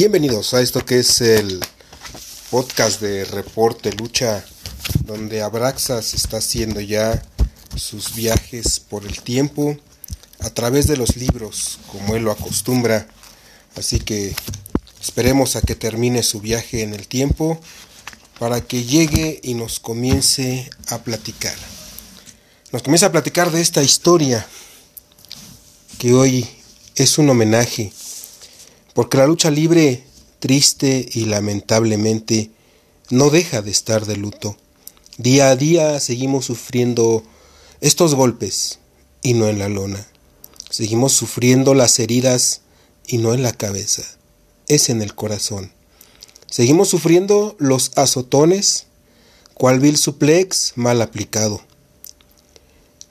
Bienvenidos a esto que es el podcast de Reporte Lucha, donde Abraxas está haciendo ya sus viajes por el tiempo a través de los libros, como él lo acostumbra. Así que esperemos a que termine su viaje en el tiempo para que llegue y nos comience a platicar. Nos comienza a platicar de esta historia que hoy es un homenaje porque la lucha libre, triste y lamentablemente, no deja de estar de luto. Día a día seguimos sufriendo estos golpes y no en la lona. Seguimos sufriendo las heridas y no en la cabeza, es en el corazón. Seguimos sufriendo los azotones, cual vil suplex mal aplicado.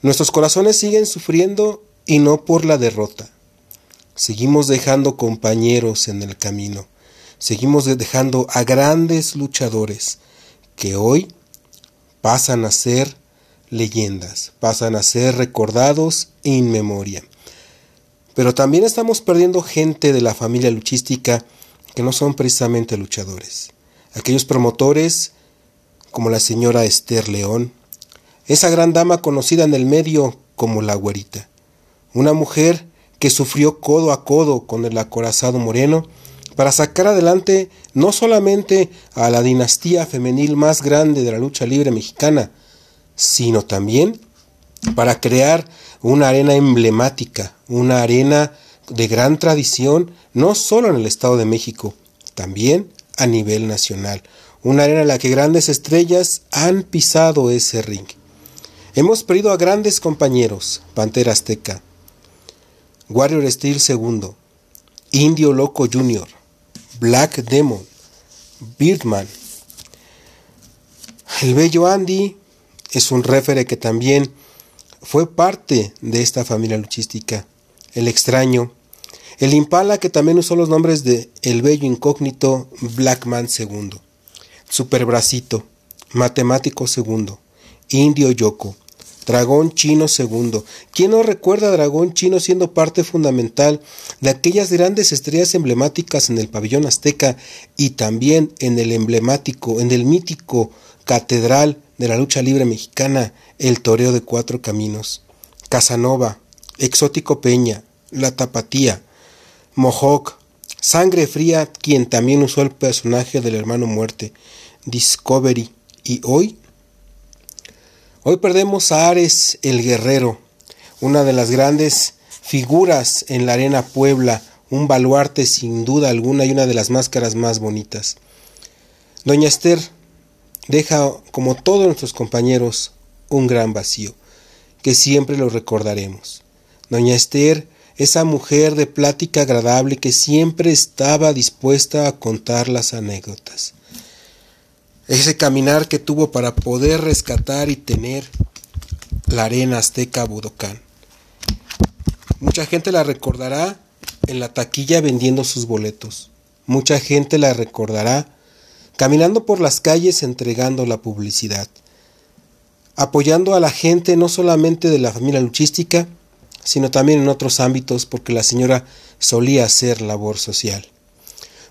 Nuestros corazones siguen sufriendo y no por la derrota, Seguimos dejando compañeros en el camino. Seguimos dejando a grandes luchadores que hoy pasan a ser leyendas, pasan a ser recordados en memoria. Pero también estamos perdiendo gente de la familia luchística que no son precisamente luchadores. Aquellos promotores como la señora Esther León, esa gran dama conocida en el medio como la güerita, una mujer que sufrió codo a codo con el acorazado moreno para sacar adelante no solamente a la dinastía femenil más grande de la lucha libre mexicana, sino también para crear una arena emblemática, una arena de gran tradición, no solo en el Estado de México, también a nivel nacional, una arena en la que grandes estrellas han pisado ese ring. Hemos perdido a grandes compañeros, Pantera Azteca, Warrior Steel II, Indio Loco Jr., Black Demon, Birdman. El bello Andy es un refere que también fue parte de esta familia luchística. El extraño, el Impala que también usó los nombres de El bello incógnito Blackman II, Superbracito, Matemático II, Indio Yoko, Dragón Chino II. ¿Quién no recuerda a Dragón Chino siendo parte fundamental de aquellas grandes estrellas emblemáticas en el pabellón azteca y también en el emblemático, en el mítico catedral de la lucha libre mexicana, el Toreo de Cuatro Caminos? Casanova, Exótico Peña, La Tapatía, Mohawk, Sangre Fría, quien también usó el personaje del hermano muerte, Discovery, y hoy Hoy perdemos a Ares el Guerrero, una de las grandes figuras en la Arena Puebla, un baluarte sin duda alguna y una de las máscaras más bonitas. Doña Esther deja, como todos nuestros compañeros, un gran vacío, que siempre lo recordaremos. Doña Esther, esa mujer de plática agradable que siempre estaba dispuesta a contar las anécdotas ese caminar que tuvo para poder rescatar y tener la arena azteca Budokán. Mucha gente la recordará en la taquilla vendiendo sus boletos. Mucha gente la recordará caminando por las calles entregando la publicidad, apoyando a la gente no solamente de la familia luchística, sino también en otros ámbitos porque la señora solía hacer labor social.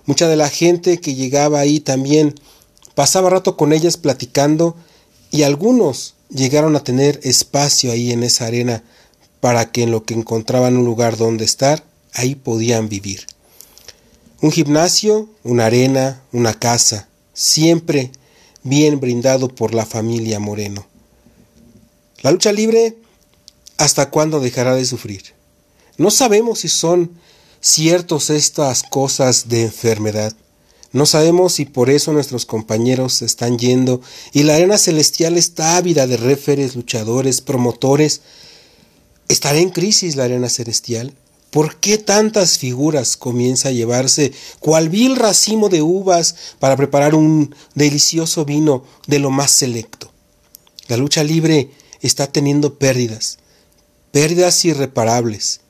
Mucha de la gente que llegaba ahí también Pasaba rato con ellas platicando y algunos llegaron a tener espacio ahí en esa arena para que en lo que encontraban un lugar donde estar, ahí podían vivir. Un gimnasio, una arena, una casa, siempre bien brindado por la familia Moreno. La lucha libre, ¿hasta cuándo dejará de sufrir? No sabemos si son ciertos estas cosas de enfermedad. No sabemos si por eso nuestros compañeros se están yendo y la arena celestial está ávida de réferes, luchadores, promotores. ¿Estará en crisis la arena celestial? ¿Por qué tantas figuras comienza a llevarse cual vil racimo de uvas para preparar un delicioso vino de lo más selecto? La lucha libre está teniendo pérdidas, pérdidas irreparables.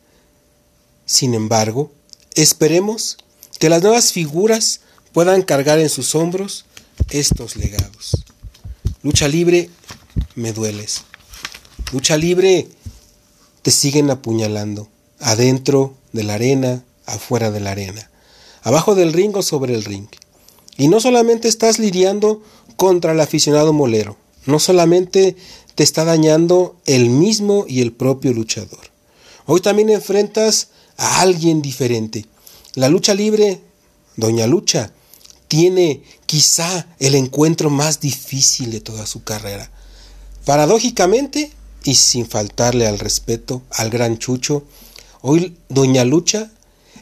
Sin embargo, esperemos que las nuevas figuras puedan cargar en sus hombros estos legados. Lucha libre, me dueles. Lucha libre, te siguen apuñalando, adentro de la arena, afuera de la arena. abajo del ring o sobre el ring. Y no solamente estás lidiando contra el aficionado molero, no solamente te está dañando el mismo y el propio luchador. Hoy también enfrentas a alguien diferente. La lucha libre, Doña Lucha, tiene quizá el encuentro más difícil de toda su carrera. Paradójicamente, y sin faltarle al respeto al gran Chucho, hoy Doña Lucha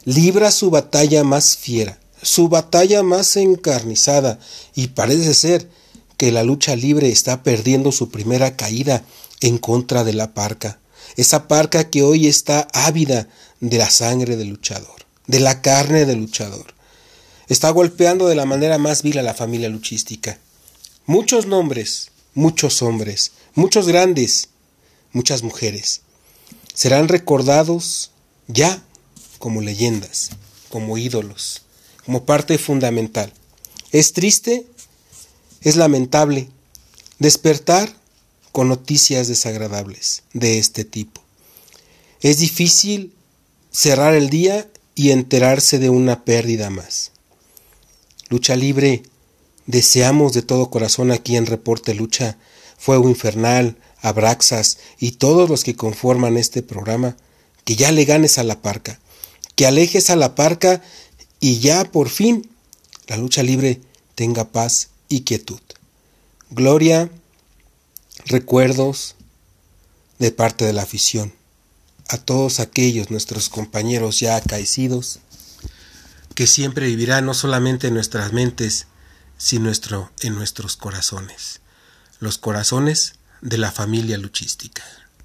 libra su batalla más fiera, su batalla más encarnizada, y parece ser que la lucha libre está perdiendo su primera caída en contra de la parca, esa parca que hoy está ávida de la sangre del luchador, de la carne del luchador. Está golpeando de la manera más vil a la familia luchística. Muchos nombres, muchos hombres, muchos grandes, muchas mujeres, serán recordados ya como leyendas, como ídolos, como parte fundamental. Es triste, es lamentable despertar con noticias desagradables de este tipo. Es difícil cerrar el día y enterarse de una pérdida más. Lucha libre, deseamos de todo corazón aquí en Reporte Lucha, Fuego Infernal, Abraxas y todos los que conforman este programa, que ya le ganes a la parca, que alejes a la parca y ya por fin la lucha libre tenga paz y quietud. Gloria, recuerdos de parte de la afición a todos aquellos nuestros compañeros ya acaecidos, que siempre vivirán no solamente en nuestras mentes, sino en nuestros corazones, los corazones de la familia luchística.